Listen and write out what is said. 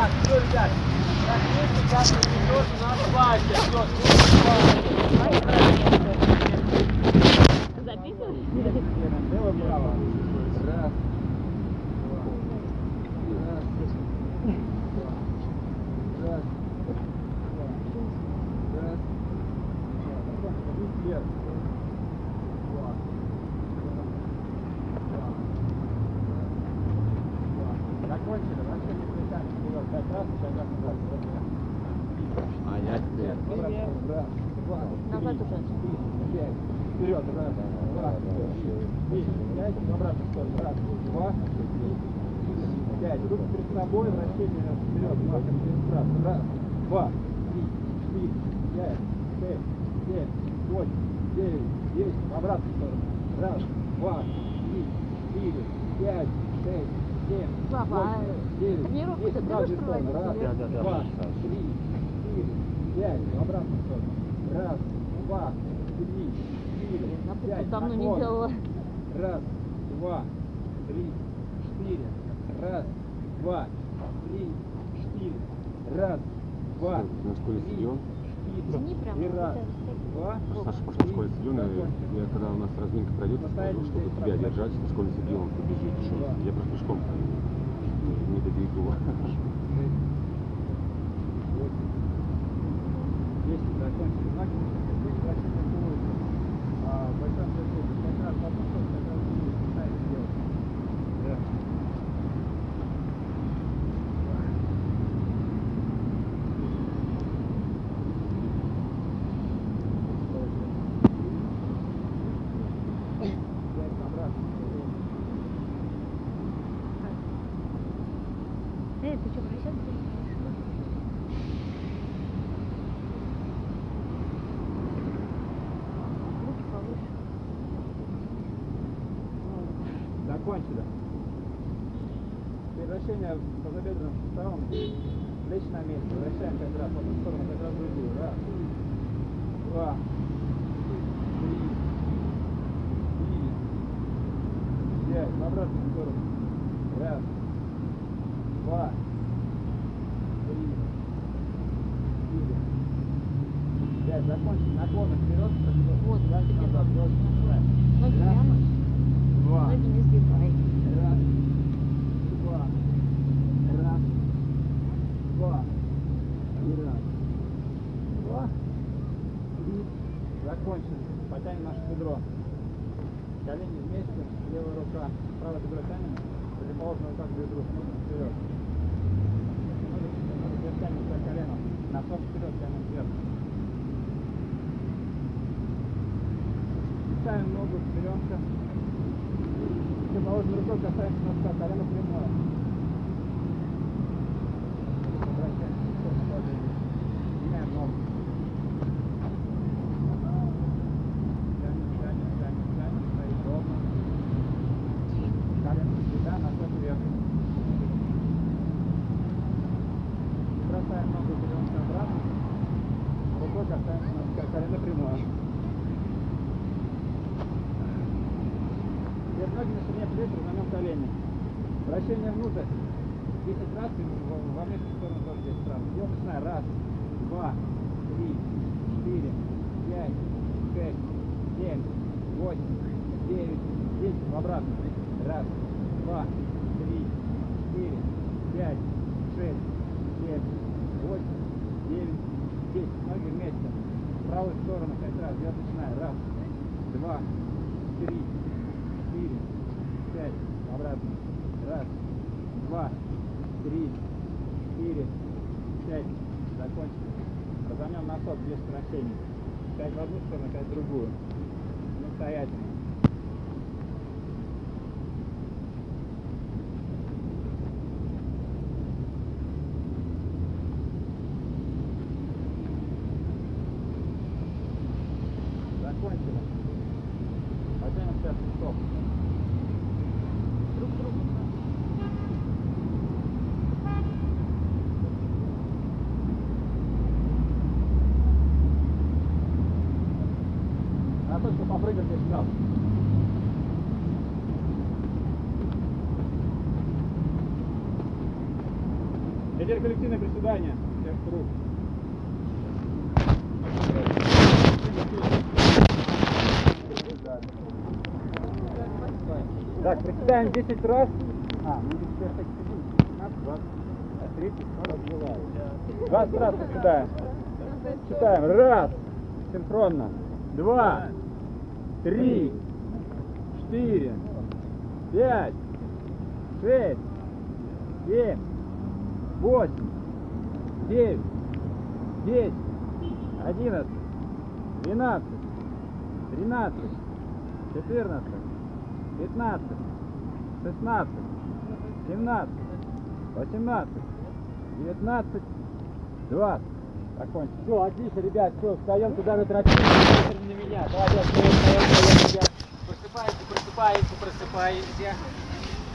Так, все, ребят. Так, мы сейчас идет на асфальте. Все, Лево, право. Раз. Раз. Раз. Раз. Вверх. Два. Закончили. Вообще не притянешь вперед. Пять раз, шагах назад. А я теперь. Раз, два, Назад три, уже. Вперед. Раз, два, три, пять. В обратную сторону. Раз, два, пять. Руки перед собой. Вращение вперед. Два, как через раз. Раз, два, три, четыре, пять, шесть, семь, восемь, девять, десять. В обратную сторону. Раз, два, три, четыре, пять, шесть, семь, Папа, а восемь, девять, десять. ты В правую будешь сторону. Раз, проводить? Да, да, да, два, Саша. три, четыре, пять. В обратную сторону. Раз, два, три, четыре, Я пять. давно не Наклон. делала. Раз, два, три, четыре. Раз, два, три, четыре. Раз, два, три, Тяни прямо, И раз, вот два, Саша пошел в школе я когда у нас разминка пройдет, я скажу, чтобы тебя держать на школе стадион. побежит. Я просто пешком пойду. Не добегу. Десять закончили. Ноги здесь вращение туловища. А, в большом зеркале. Как раз в одну сторону, как раз в другую. Пытаетесь делать. Да. Пять обратно. Эй, ты что, прощаться Руки повыше. Закончили. Превращение тазобедренным суставом. Плечи на месте. Вращаем пять раз в одну сторону, пять раз в другую. Раз. Два. Три. Четыре. Пять. В обратную сторону. Раз. Два. Три. Четыре. Пять. Закончили. Наклоны вперед. Вот, назад. начинаем. Ноги прямо, Два. ноги не сгибай. Раз, два, раз, два, и раз, два, три. Закончили. Потянем наше бедро. Колени вместе, левая рука, правое бедро тянем, противоположная рука к бедру, смотрим вперед. Ноги вверх тянем за колено, носок вперед тянем вверх. Ставим ногу вперемка. Противоположной рукой касаемся носка, колено прямое. Бросаем ногу, беремся обратно. Рукой касаемся носка, колено прямое. Теперь ноги на ширине плеч, разомнем колени. Вращение внутрь. 10 раз и во внешнюю сторону тоже 10 раз. Идем, начинаем. Раз, два, три, четыре, пять, шесть, семь, восемь, девять, десять. В обратно. Раз, два, три, четыре, пять, шесть, семь, восемь, девять, десять. Ноги вместе. В правую сторону 5 раз. Я начинаю. Раз, два, три, четыре, пять, обратно. Раз, два, три, четыре, пять. Закончили. Разомнем носок без сокращений. Пять в одну сторону, пять в другую. Самостоятельно. Только попрыгать здесь сразу. Теперь коллективное приседание. Всех рук. Так, приседаем 10 раз. А, ну теперь так 15, 20, а 30, 40, 20 раз приседаем. Считаем. Раз. Синхронно. Два. Три. Четыре. Пять. Шесть. Семь. Восемь. Девять. Десять. Одиннадцать. Двенадцать. Тринадцать. Четырнадцать. Пятнадцать. Шестнадцать. Семнадцать. Восемнадцать. Девятнадцать. Двадцать. Закончим. Все, отлично, ребят, все, встаем туда на тропинку, смотрим на меня. Молодец, встаем, встаем, встаем, ребят. Просыпаемся, просыпаемся, просыпаемся.